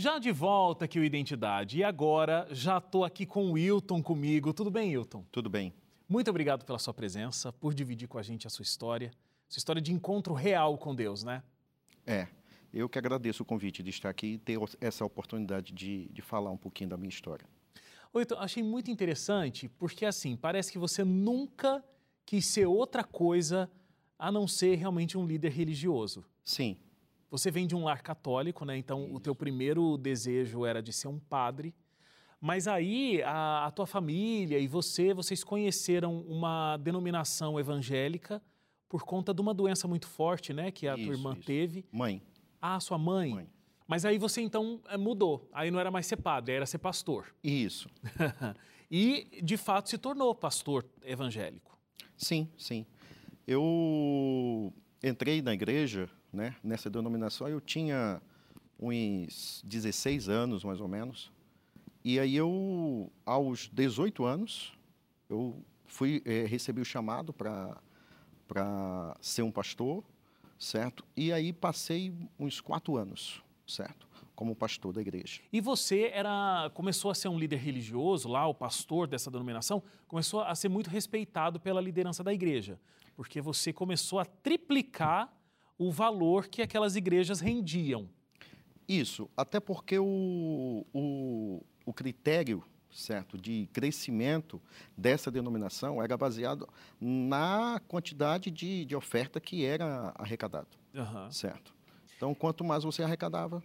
Já de volta aqui o Identidade. E agora já estou aqui com o Wilton comigo. Tudo bem, Wilton? Tudo bem. Muito obrigado pela sua presença, por dividir com a gente a sua história. Sua história de encontro real com Deus, né? É. Eu que agradeço o convite de estar aqui e ter essa oportunidade de, de falar um pouquinho da minha história. Wilton, achei muito interessante porque, assim, parece que você nunca quis ser outra coisa a não ser realmente um líder religioso. Sim. Você vem de um lar católico, né? Então Isso. o teu primeiro desejo era de ser um padre. Mas aí a, a, tua família e você, vocês conheceram uma denominação evangélica por conta de uma doença muito forte, né? Que a isso, tua irmã isso. teve. Mãe. Ah, sua mãe. Mãe. Mas aí você então eh, mudou. Aí não era mais ser padre, era ser pastor. Isso. e de fato se tornou pastor evangélico. Sim, sim. Eu entrei na igreja né, nessa denominação, eu tinha uns 16 anos, mais ou menos. E aí eu, aos 18 anos, eu fui é, recebi o chamado para para ser um pastor, certo? E aí passei uns quatro anos, certo? Como pastor da igreja. E você era começou a ser um líder religioso lá, o pastor dessa denominação, começou a ser muito respeitado pela liderança da igreja, porque você começou a triplicar o valor que aquelas igrejas rendiam. Isso, até porque o, o, o critério certo de crescimento dessa denominação era baseado na quantidade de, de oferta que era arrecadado, uhum. certo? Então, quanto mais você arrecadava,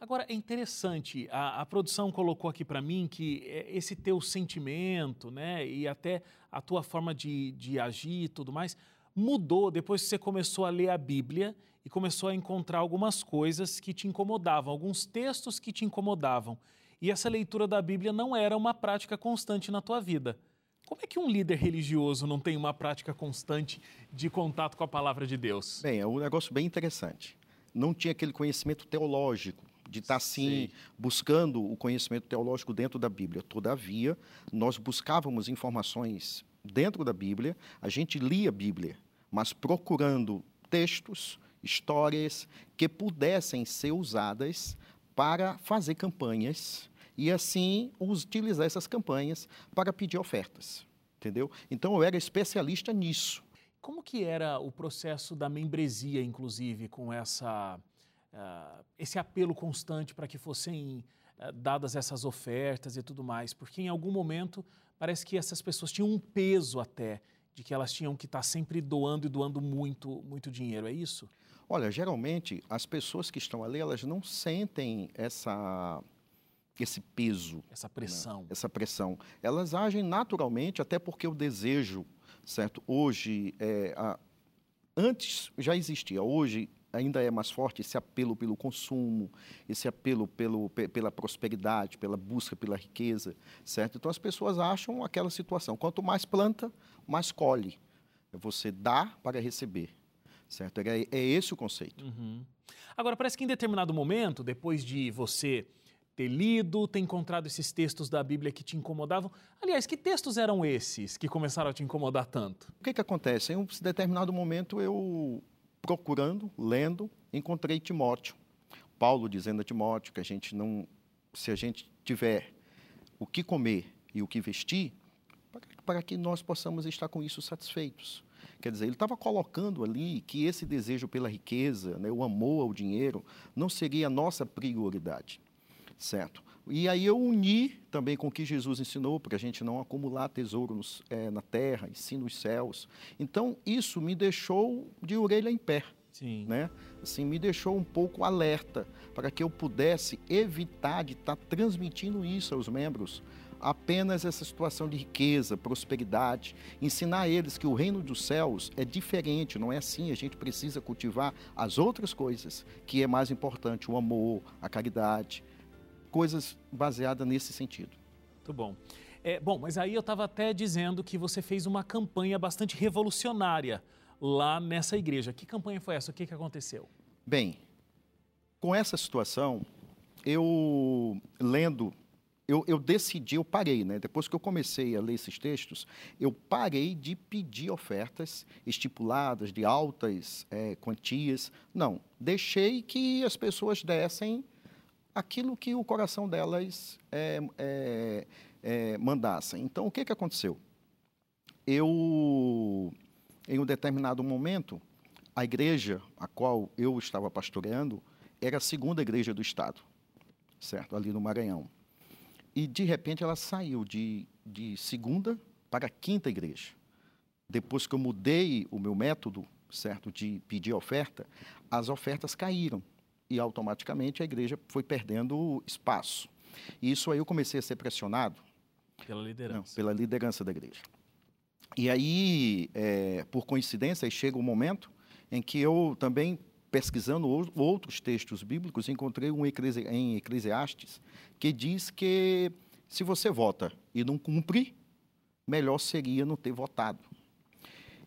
Agora, é interessante, a, a produção colocou aqui para mim que é, esse teu sentimento, né, e até a tua forma de, de agir e tudo mais, mudou depois que você começou a ler a Bíblia e começou a encontrar algumas coisas que te incomodavam, alguns textos que te incomodavam. E essa leitura da Bíblia não era uma prática constante na tua vida. Como é que um líder religioso não tem uma prática constante de contato com a palavra de Deus? Bem, é um negócio bem interessante. Não tinha aquele conhecimento teológico, de estar assim Sim. buscando o conhecimento teológico dentro da Bíblia. Todavia, nós buscávamos informações dentro da Bíblia, a gente lia a Bíblia, mas procurando textos, histórias que pudessem ser usadas para fazer campanhas e assim utilizar essas campanhas para pedir ofertas, entendeu? Então eu era especialista nisso. Como que era o processo da membresia, inclusive, com essa uh, esse apelo constante para que fossem uh, dadas essas ofertas e tudo mais? Porque em algum momento parece que essas pessoas tinham um peso até de que elas tinham que estar sempre doando e doando muito, muito dinheiro, é isso? Olha, geralmente as pessoas que estão ali, elas não sentem essa esse peso, essa pressão, né? essa pressão. Elas agem naturalmente, até porque o desejo, certo? Hoje, é, a, antes já existia, hoje ainda é mais forte esse apelo pelo consumo, esse apelo pelo, pela prosperidade, pela busca pela riqueza, certo? Então as pessoas acham aquela situação, quanto mais planta, mais colhe. Você dá para receber, certo? É, é esse o conceito. Uhum. Agora, parece que em determinado momento, depois de você ter lido, ter encontrado esses textos da Bíblia que te incomodavam. Aliás, que textos eram esses que começaram a te incomodar tanto? O que, que acontece? Em um determinado momento eu procurando, lendo, encontrei Timóteo. Paulo dizendo a Timóteo que a gente não, se a gente tiver o que comer e o que vestir, para que nós possamos estar com isso satisfeitos. Quer dizer, ele estava colocando ali que esse desejo pela riqueza, né, o amor ao dinheiro, não seria a nossa prioridade, certo? E aí eu uni também com o que Jesus ensinou, para a gente não acumular tesouros é, na terra, e sim nos céus. Então, isso me deixou de orelha em pé. Sim. Né? Assim, me deixou um pouco alerta para que eu pudesse evitar de estar tá transmitindo isso aos membros, apenas essa situação de riqueza, prosperidade, ensinar a eles que o reino dos céus é diferente, não é assim, a gente precisa cultivar as outras coisas, que é mais importante, o amor, a caridade, coisas baseadas nesse sentido. Muito bom. É, bom, mas aí eu estava até dizendo que você fez uma campanha bastante revolucionária lá nessa igreja. Que campanha foi essa? O que, que aconteceu? Bem, com essa situação, eu lendo, eu, eu, decidi, eu parei, né? Depois que eu comecei a ler esses textos, eu parei de pedir ofertas estipuladas de altas é, quantias. Não, deixei que as pessoas dessem aquilo que o coração delas é, é, é, mandasse. Então, o que, que aconteceu? Eu, em um determinado momento, a igreja a qual eu estava pastoreando era a segunda igreja do estado, certo? Ali no Maranhão. E, de repente, ela saiu de, de segunda para a quinta igreja. Depois que eu mudei o meu método, certo, de pedir oferta, as ofertas caíram e automaticamente a igreja foi perdendo espaço. E isso aí eu comecei a ser pressionado pela liderança, não, pela liderança da igreja. E aí, é, por coincidência, chega um momento em que eu também pesquisando outros textos bíblicos encontrei um em Eclesiastes que diz que se você vota e não cumpre, melhor seria não ter votado.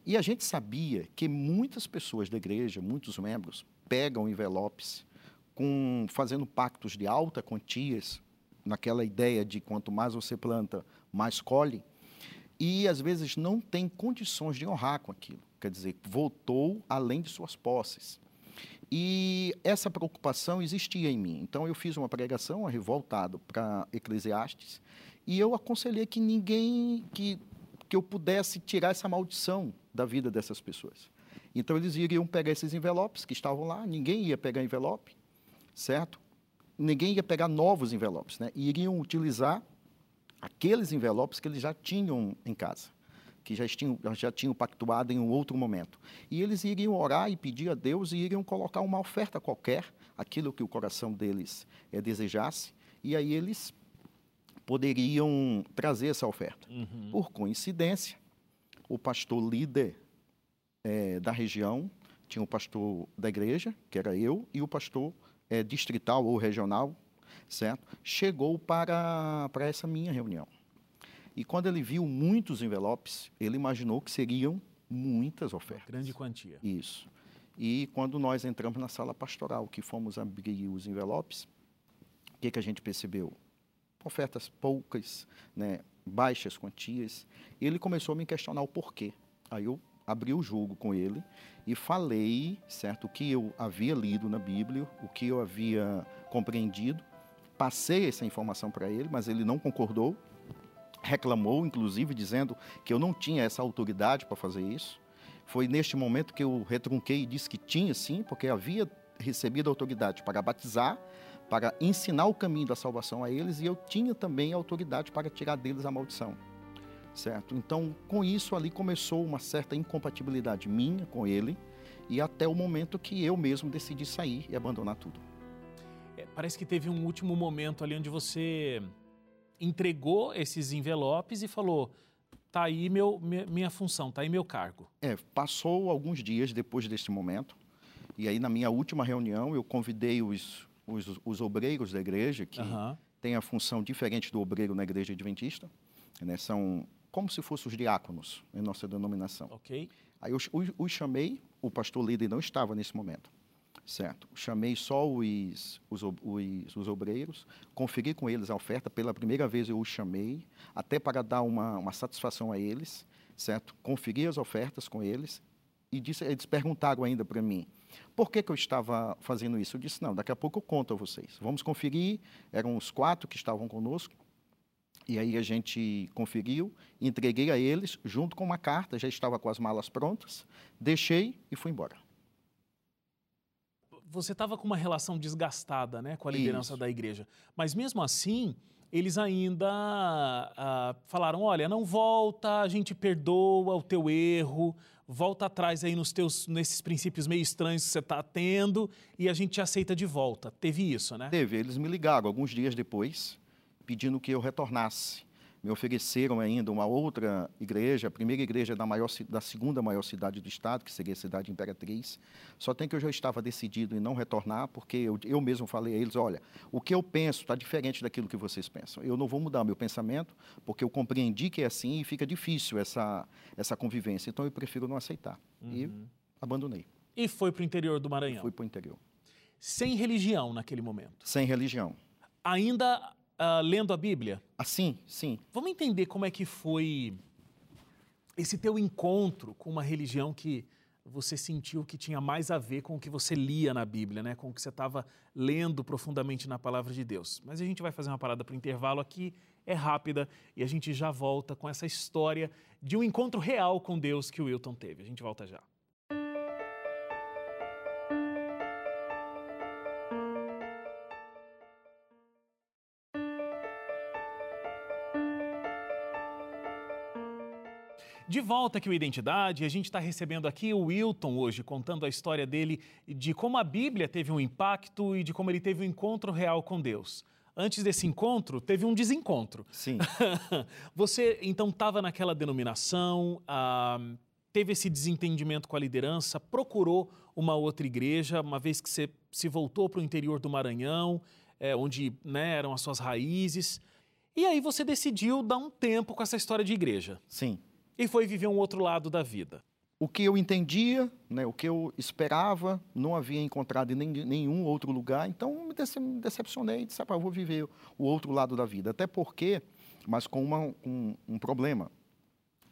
E a gente sabia que muitas pessoas da igreja, muitos membros, pegam envelopes com fazendo pactos de alta quantias, naquela ideia de quanto mais você planta, mais colhe, e às vezes não tem condições de honrar com aquilo. Quer dizer, voltou além de suas posses. E essa preocupação existia em mim. Então eu fiz uma pregação revoltado para Eclesiastes e eu aconselhei que ninguém que que eu pudesse tirar essa maldição da vida dessas pessoas. Então eles iriam pegar esses envelopes que estavam lá, ninguém ia pegar envelope, certo? Ninguém ia pegar novos envelopes, né? E iriam utilizar aqueles envelopes que eles já tinham em casa, que já tinham, já tinham pactuado em um outro momento. E eles iriam orar e pedir a Deus e iriam colocar uma oferta qualquer, aquilo que o coração deles é, desejasse, e aí eles poderiam trazer essa oferta. Uhum. Por coincidência, o pastor líder é, da região tinha o pastor da igreja, que era eu, e o pastor é, distrital ou regional, certo? Chegou para, para essa minha reunião. E quando ele viu muitos envelopes, ele imaginou que seriam muitas ofertas. Grande quantia. Isso. E quando nós entramos na sala pastoral, que fomos abrir os envelopes, o que, que a gente percebeu? ofertas poucas, né, baixas quantias. Ele começou a me questionar o porquê. Aí eu abri o jogo com ele e falei, certo, o que eu havia lido na Bíblia, o que eu havia compreendido. Passei essa informação para ele, mas ele não concordou. Reclamou, inclusive, dizendo que eu não tinha essa autoridade para fazer isso. Foi neste momento que eu retrunquei e disse que tinha sim, porque havia recebido autoridade para batizar, para ensinar o caminho da salvação a eles e eu tinha também autoridade para tirar deles a maldição. Certo? Então, com isso ali começou uma certa incompatibilidade minha com ele e até o momento que eu mesmo decidi sair e abandonar tudo. É, parece que teve um último momento ali onde você entregou esses envelopes e falou: tá aí meu, minha função, tá aí meu cargo. É, passou alguns dias depois desse momento, e aí na minha última reunião eu convidei os, os, os obreiros da igreja, que uhum. tem a função diferente do obreiro na igreja adventista. Né? São como se fossem os diáconos em nossa denominação. Ok. Aí eu os, chamei, o pastor líder não estava nesse momento, certo? Chamei só os, os, os, os, obreiros, conferi com eles a oferta, pela primeira vez eu os chamei, até para dar uma, uma satisfação a eles, certo? Conferi as ofertas com eles e disse, eles perguntaram ainda para mim, por que, que eu estava fazendo isso? Eu disse, não, daqui a pouco eu conto a vocês. Vamos conferir, eram os quatro que estavam conosco, e aí a gente conferiu, entreguei a eles, junto com uma carta, já estava com as malas prontas, deixei e fui embora. Você estava com uma relação desgastada né, com a liderança Isso. da igreja, mas mesmo assim, eles ainda ah, falaram: olha, não volta, a gente perdoa o teu erro, volta atrás aí nos teus, nesses princípios meio estranhos que você está tendo e a gente te aceita de volta. Teve isso, né? Teve. Eles me ligaram alguns dias depois, pedindo que eu retornasse me ofereceram ainda uma outra igreja, a primeira igreja da, maior, da segunda maior cidade do estado, que seria a cidade Imperatriz. Só tem que eu já estava decidido em não retornar, porque eu, eu mesmo falei a eles, olha, o que eu penso está diferente daquilo que vocês pensam. Eu não vou mudar meu pensamento, porque eu compreendi que é assim e fica difícil essa, essa convivência. Então eu prefiro não aceitar. Uhum. E abandonei. E foi para o interior do Maranhão? Fui para o interior. Sem religião naquele momento? Sem religião. Ainda uh, lendo a Bíblia? Assim, sim. Vamos entender como é que foi esse teu encontro com uma religião que você sentiu que tinha mais a ver com o que você lia na Bíblia, né? com o que você estava lendo profundamente na palavra de Deus. Mas a gente vai fazer uma parada para o intervalo aqui, é rápida, e a gente já volta com essa história de um encontro real com Deus que o Wilton teve. A gente volta já. De volta aqui o Identidade, a gente está recebendo aqui o Wilton hoje, contando a história dele de como a Bíblia teve um impacto e de como ele teve um encontro real com Deus. Antes desse encontro, teve um desencontro. Sim. Você então estava naquela denominação, ah, teve esse desentendimento com a liderança, procurou uma outra igreja, uma vez que você se voltou para o interior do Maranhão, é, onde né, eram as suas raízes. E aí você decidiu dar um tempo com essa história de igreja. Sim e foi viver um outro lado da vida. O que eu entendia, né, o que eu esperava, não havia encontrado em nenhum outro lugar, então me decepcionei e disse, ah, vou viver o outro lado da vida. Até porque, mas com uma, um, um problema.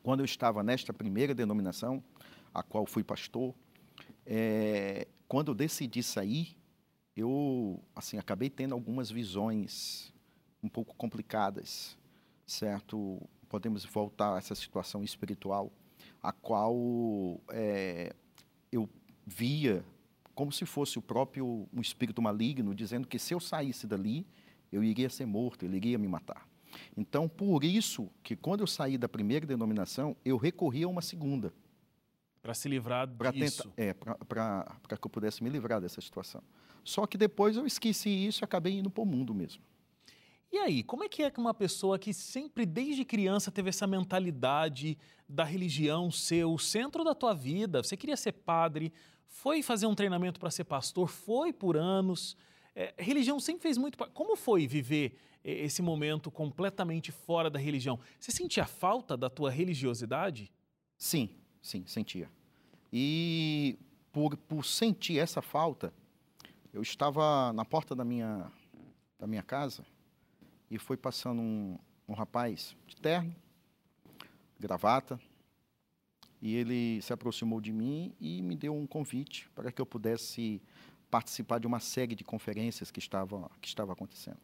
Quando eu estava nesta primeira denominação, a qual fui pastor, é, quando eu decidi sair, eu assim acabei tendo algumas visões um pouco complicadas, certo? Podemos voltar a essa situação espiritual, a qual é, eu via como se fosse o próprio um espírito maligno dizendo que se eu saísse dali, eu iria ser morto, ele iria me matar. Então, por isso que quando eu saí da primeira denominação, eu recorri a uma segunda. Para se livrar pra disso. Tentar, é, para que eu pudesse me livrar dessa situação. Só que depois eu esqueci isso e acabei indo para o mundo mesmo. E aí, como é que é que uma pessoa que sempre desde criança teve essa mentalidade da religião ser o centro da tua vida, você queria ser padre, foi fazer um treinamento para ser pastor, foi por anos, é, religião sempre fez muito. Como foi viver esse momento completamente fora da religião? Você sentia falta da tua religiosidade? Sim, sim, sentia. E por, por sentir essa falta, eu estava na porta da minha, da minha casa e foi passando um, um rapaz de terno, gravata, e ele se aproximou de mim e me deu um convite para que eu pudesse participar de uma série de conferências que estava, que estava acontecendo.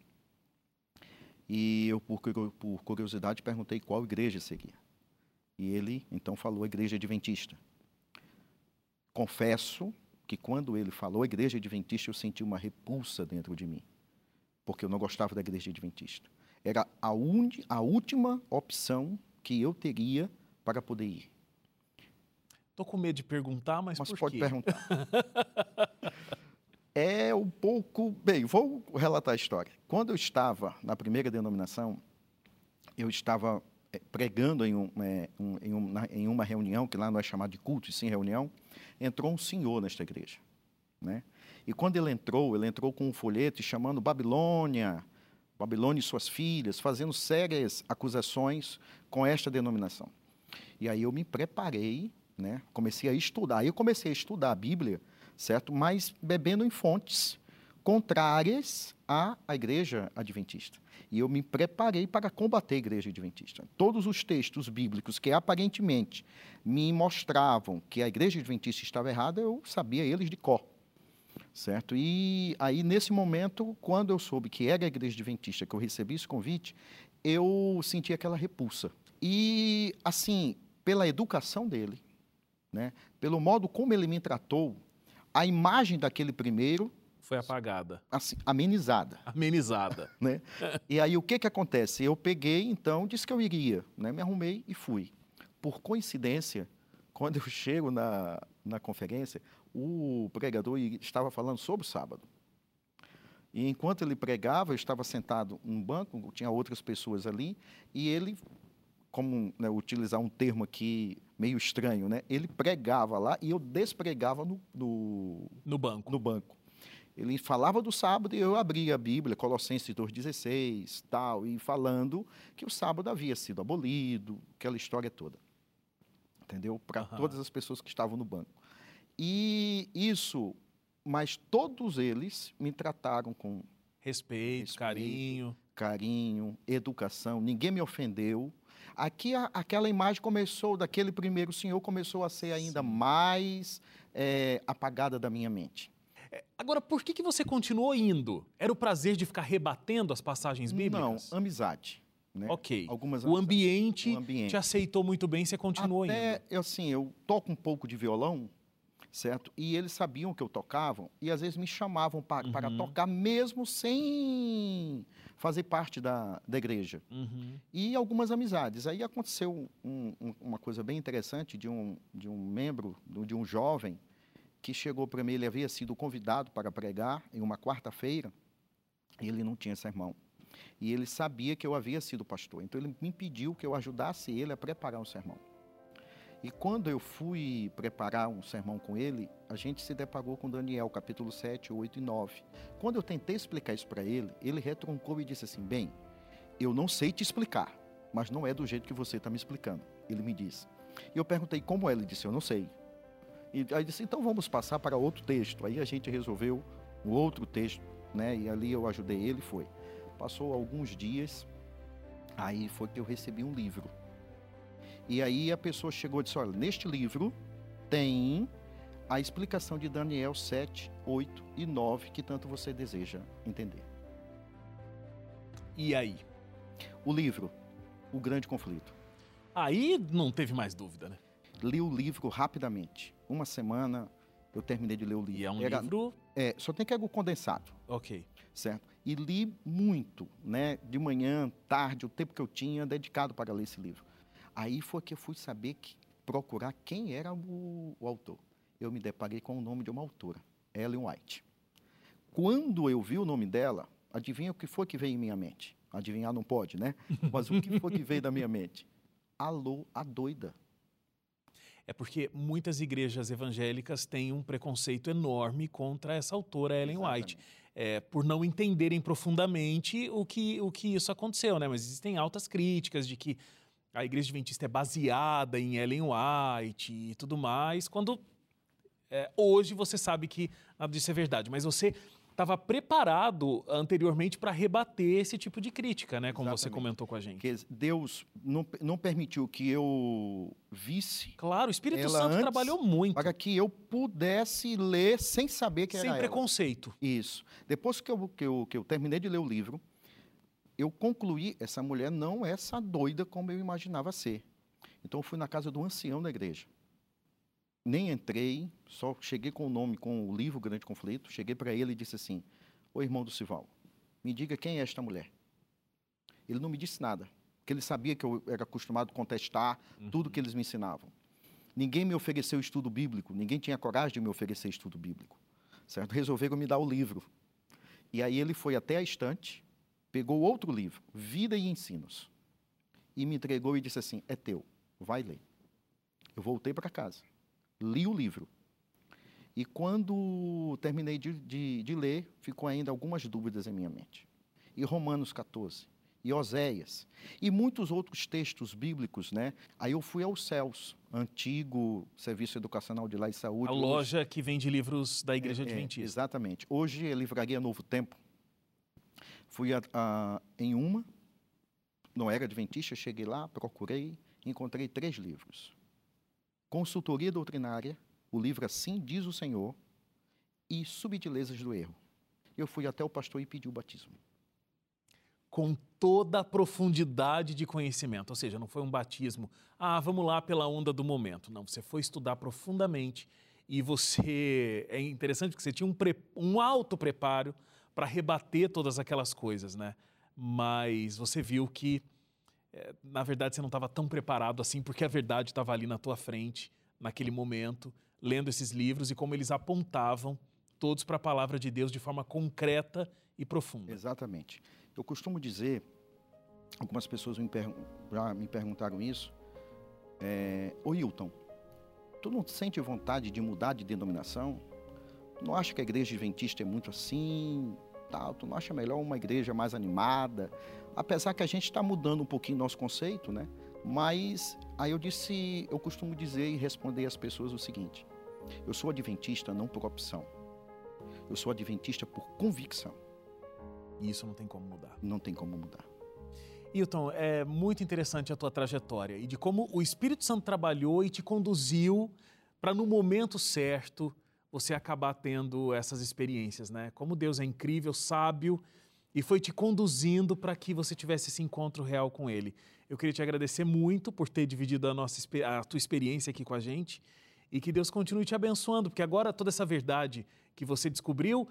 E eu, por, curiosidade, perguntei qual igreja seria. E ele, então, falou a Igreja Adventista. Confesso que quando ele falou a Igreja Adventista, eu senti uma repulsa dentro de mim porque eu não gostava da igreja adventista. Era a, un... a última opção que eu teria para poder ir. Estou com medo de perguntar, mas, mas por pode quê? perguntar. é um pouco. Bem, vou relatar a história. Quando eu estava na primeira denominação, eu estava é, pregando em, um, é, um, em, um, em, uma reunião, que lá não é chamado de culto, e sim reunião, entrou um senhor nesta igreja. Né? E quando ele entrou, ele entrou com um folheto chamando Babilônia, Babilônia e suas filhas, fazendo sérias acusações com esta denominação. E aí eu me preparei, né? comecei a estudar. Aí eu comecei a estudar a Bíblia, certo? Mas bebendo em fontes contrárias à, à igreja adventista. E eu me preparei para combater a igreja adventista. Todos os textos bíblicos que aparentemente me mostravam que a igreja adventista estava errada, eu sabia eles de cor certo? E aí, nesse momento, quando eu soube que era a igreja adventista que eu recebi esse convite, eu senti aquela repulsa. E, assim, pela educação dele, né, pelo modo como ele me tratou, a imagem daquele primeiro foi apagada. Assim, amenizada. Amenizada. né? E aí o que que acontece? Eu peguei, então, disse que eu iria, né? Me arrumei e fui. Por coincidência, quando eu chego na, na conferência, o pregador estava falando sobre o sábado. E enquanto ele pregava, eu estava sentado num banco, tinha outras pessoas ali, e ele, como né, utilizar um termo aqui meio estranho, né? Ele pregava lá e eu despregava no, no, no banco. No banco. Ele falava do sábado e eu abria a Bíblia, Colossenses 2,16, tal, e falando que o sábado havia sido abolido, aquela história toda. Entendeu? Para uhum. todas as pessoas que estavam no banco. E isso, mas todos eles me trataram com respeito, respeito carinho. Carinho, educação, ninguém me ofendeu. Aqui a, aquela imagem começou, daquele primeiro senhor, começou a ser ainda Sim. mais é, apagada da minha mente. É, agora, por que, que você continuou indo? Era o prazer de ficar rebatendo as passagens bíblicas? Não, amizade. Né? Ok. Algumas o ambiente, o ambiente te aceitou muito bem, você continuou Até, indo. Eu, assim, eu toco um pouco de violão, certo? E eles sabiam que eu tocava e às vezes me chamavam para, uhum. para tocar mesmo sem fazer parte da, da igreja. Uhum. E algumas amizades. Aí aconteceu um, um, uma coisa bem interessante de um, de um membro, de um jovem, que chegou para mim, ele havia sido convidado para pregar em uma quarta-feira e ele não tinha sermão. E ele sabia que eu havia sido pastor. Então ele me pediu que eu ajudasse ele a preparar um sermão. E quando eu fui preparar um sermão com ele, a gente se deparou com Daniel, capítulo 7, 8 e 9. Quando eu tentei explicar isso para ele, ele retroncou e disse assim: Bem, eu não sei te explicar, mas não é do jeito que você está me explicando. Ele me disse. E eu perguntei como é, ele disse: Eu não sei. E aí disse: Então vamos passar para outro texto. Aí a gente resolveu um outro texto, né? E ali eu ajudei ele, foi. Passou alguns dias, aí foi que eu recebi um livro e aí a pessoa chegou e disse: Olha, neste livro tem a explicação de Daniel 7, 8 e 9 que tanto você deseja entender. E aí? O livro, O Grande Conflito. Aí não teve mais dúvida, né? Li o livro rapidamente. Uma semana eu terminei de ler o livro. E é um Era, livro? É, só tem que algo condensado. Ok. Certo? E li muito, né? De manhã, tarde, o tempo que eu tinha dedicado para ler esse livro. Aí foi que eu fui saber que procurar quem era o, o autor. Eu me deparei com o nome de uma autora, Ellen White. Quando eu vi o nome dela, adivinha o que foi que veio em minha mente? Adivinhar não pode, né? Mas o que foi que veio da minha mente? Alô, a doida. É porque muitas igrejas evangélicas têm um preconceito enorme contra essa autora, Ellen Exatamente. White. É, por não entenderem profundamente o que, o que isso aconteceu, né? Mas existem altas críticas de que a igreja adventista é baseada em Ellen White e tudo mais, quando é, hoje você sabe que nada disso é verdade, mas você estava preparado anteriormente para rebater esse tipo de crítica, né? Como Exatamente. você comentou com a gente. Porque Deus não, não permitiu que eu visse. Claro, o Espírito Santo trabalhou muito. Para que eu pudesse ler sem saber que sem era Sem preconceito. Ela. Isso. Depois que eu, que, eu, que eu terminei de ler o livro, eu concluí, essa mulher não é essa doida como eu imaginava ser. Então eu fui na casa do ancião da igreja. Nem entrei, só cheguei com o nome, com o livro Grande Conflito, cheguei para ele e disse assim: Ô irmão do Sival, me diga quem é esta mulher. Ele não me disse nada, porque ele sabia que eu era acostumado a contestar uhum. tudo que eles me ensinavam. Ninguém me ofereceu estudo bíblico, ninguém tinha coragem de me oferecer estudo bíblico. Certo? Resolveram me dar o livro. E aí ele foi até a estante, pegou outro livro, Vida e Ensinos, e me entregou e disse assim: É teu, vai ler. Eu voltei para casa, li o livro. E quando terminei de, de, de, ler, ficou ainda algumas dúvidas em minha mente. E Romanos 14, e Oséias, e muitos outros textos bíblicos, né? Aí eu fui aos céus, antigo Serviço Educacional de Lá e Saúde. A loja hoje, que vende livros da Igreja é, é Adventista. É, exatamente. Hoje é Livraria Novo Tempo. Fui a, a, em uma, não era adventista, cheguei lá, procurei, encontrei três livros. Consultoria Doutrinária, o livro Assim Diz o Senhor, e Subtilezas do Erro. Eu fui até o pastor e pedi o batismo. Com toda a profundidade de conhecimento, ou seja, não foi um batismo, ah, vamos lá pela onda do momento. Não, você foi estudar profundamente e você. É interessante porque você tinha um, pre, um alto preparo para rebater todas aquelas coisas, né? Mas você viu que, é, na verdade, você não estava tão preparado assim, porque a verdade estava ali na tua frente, naquele momento, lendo esses livros e como eles apontavam todos para a palavra de Deus de forma concreta e profunda. Exatamente. Eu costumo dizer, algumas pessoas me já me perguntaram isso, é, Ô Hilton, tu não sente vontade de mudar de denominação? Não acha que a igreja adventista é muito assim, tal, tu não acha melhor uma igreja mais animada? Apesar que a gente está mudando um pouquinho nosso conceito, né? Mas aí eu disse, eu costumo dizer e responder às pessoas o seguinte: eu sou adventista não por opção. Eu sou adventista por convicção. E isso não tem como mudar. Não tem como mudar. Hilton, é muito interessante a tua trajetória e de como o Espírito Santo trabalhou e te conduziu para no momento certo você acabar tendo essas experiências, né? Como Deus é incrível, sábio e foi te conduzindo para que você tivesse esse encontro real com Ele. Eu queria te agradecer muito por ter dividido a, nossa, a tua experiência aqui com a gente e que Deus continue te abençoando, porque agora toda essa verdade que você descobriu,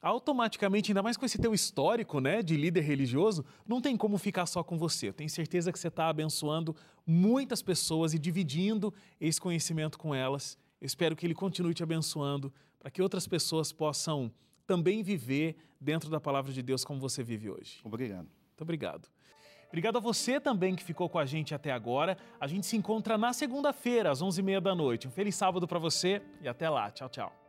automaticamente, ainda mais com esse teu histórico né, de líder religioso, não tem como ficar só com você. Eu tenho certeza que você está abençoando muitas pessoas e dividindo esse conhecimento com elas. Eu espero que Ele continue te abençoando para que outras pessoas possam também viver dentro da palavra de Deus como você vive hoje. Obrigado. Muito obrigado. Obrigado a você também que ficou com a gente até agora. A gente se encontra na segunda-feira, às 11h30 da noite. Um feliz sábado para você e até lá. Tchau, tchau.